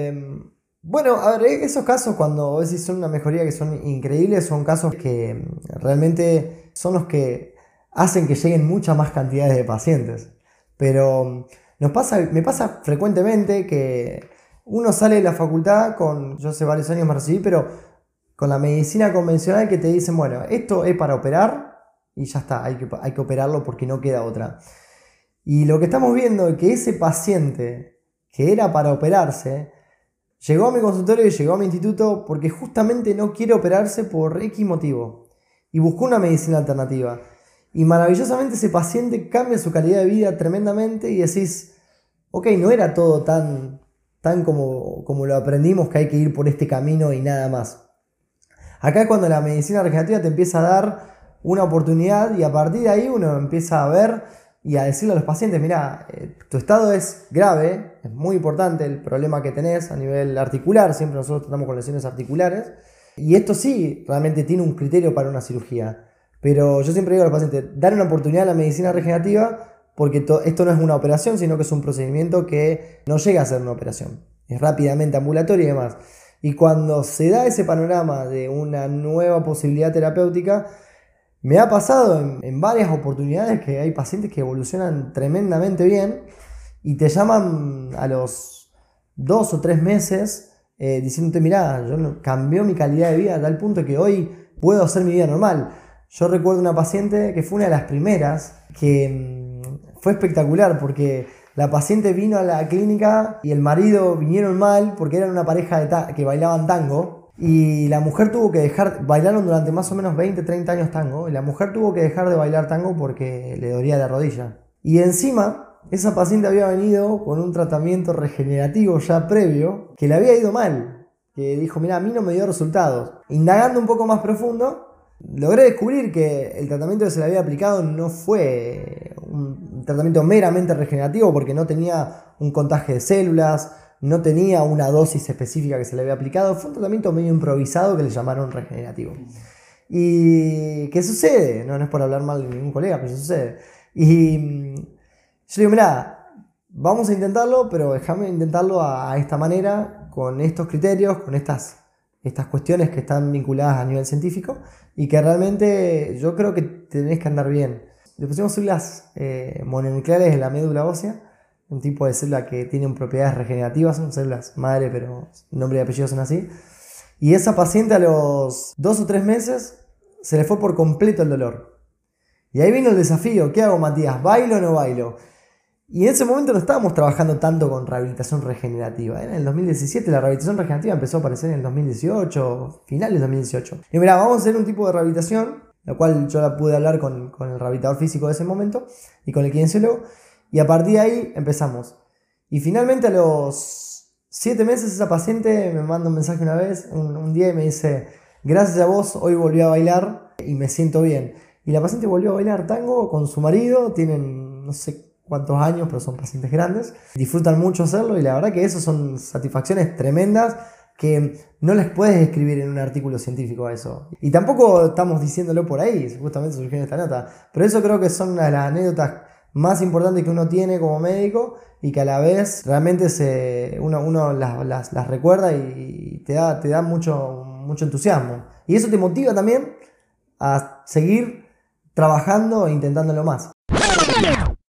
Em, bueno, a ver, esos casos cuando decís son una mejoría que son increíbles, son casos que em, realmente son los que hacen que lleguen muchas más cantidades de pacientes. Pero em, nos pasa, me pasa frecuentemente que uno sale de la facultad con, yo hace varios años me recibí, pero con la medicina convencional que te dicen, bueno, esto es para operar y ya está, hay que, operarlo porque no queda otra. Y lo que estamos viendo es que ese paciente que era para operarse, llegó a mi consultorio y llegó a mi instituto porque justamente no quiere operarse por X motivo y buscó una medicina alternativa. Y maravillosamente ese paciente cambia su calidad de vida tremendamente y decís, ok, no era todo tan, tan como, como lo aprendimos que hay que ir por este camino y nada más. Acá es cuando la medicina regenerativa te empieza a dar una oportunidad y a partir de ahí uno empieza a ver y a decirle a los pacientes, mira, eh, tu estado es grave, es muy importante el problema que tenés a nivel articular, siempre nosotros tratamos con lesiones articulares, y esto sí realmente tiene un criterio para una cirugía. Pero yo siempre digo a los pacientes, dar una oportunidad a la medicina regenerativa porque esto no es una operación, sino que es un procedimiento que no llega a ser una operación. Es rápidamente ambulatorio y demás. Y cuando se da ese panorama de una nueva posibilidad terapéutica, me ha pasado en, varias oportunidades que hay pacientes que evolucionan tremendamente bien y te llaman a los dos o tres meses eh, diciéndote, mira, yo cambió mi calidad de vida a tal punto que hoy puedo hacer mi vida normal. Yo recuerdo una paciente que fue una de las primeras que mm, fue espectacular porque la paciente vino a la clínica y el marido vinieron mal porque eran una pareja que bailaban tango y la mujer tuvo que dejar, bailaron durante más o menos 20, 30 años tango, y la mujer tuvo que dejar de bailar tango porque le dolía la rodilla. Y encima, esa paciente había venido con un tratamiento regenerativo ya previo, que le había ido mal, que dijo, mira, a mí no me dio resultados. Indagando un poco más profundo, logré descubrir que el tratamiento que se le había aplicado no fue un tratamiento meramente regenerativo porque no tenía un contagio de células, no tenía una dosis específica que se le había aplicado, fue un tratamiento medio improvisado que le llamaron regenerativo. ¿Y qué sucede? No, es por hablar mal de ningún colega, pero sucede. Y mm, yo digo, mira, vamos a intentarlo, pero déjame intentarlo a, esta manera, con estos criterios, con estas, estas cuestiones que están vinculadas a nivel científico y que realmente yo creo que tenés que andar bien. Le pusimos células eh, mononucleares en la médula ósea un tipo de célula que tiene propiedades regenerativas, son células madre, pero nombre y apellido son así. Y esa paciente a los dos o tres meses se le fue por completo el dolor. Y ahí vino el desafío, ¿qué hago Matías? ¿Bailo o no bailo? Y en ese momento no estábamos trabajando tanto con rehabilitación regenerativa. En el 2017 la rehabilitación regenerativa empezó a aparecer en el 2018, finales del 2018. Y mira, vamos a hacer un tipo de rehabilitación, la cual yo la pude hablar con, con el rehabilitador físico de ese momento y con el kinesiólogo. Y a partir de ahí empezamos. Y finalmente a los siete meses esa paciente me manda un mensaje una vez, un, día y me dice, gracias a vos hoy volví a bailar y me siento bien. Y la paciente volvió a bailar tango con su marido, tienen no sé cuántos años, pero son pacientes grandes, disfrutan mucho hacerlo y la verdad que eso son satisfacciones tremendas que no les puedes escribir en un artículo científico a eso. Y tampoco estamos diciéndolo por ahí, justamente surgió esta nota, pero eso creo que son una de las anécdotas más importante que uno tiene como médico y que a la vez realmente se, uno, las, recuerda y te da, te da mucho, mucho entusiasmo. Y eso te motiva también a seguir trabajando e intentándolo más.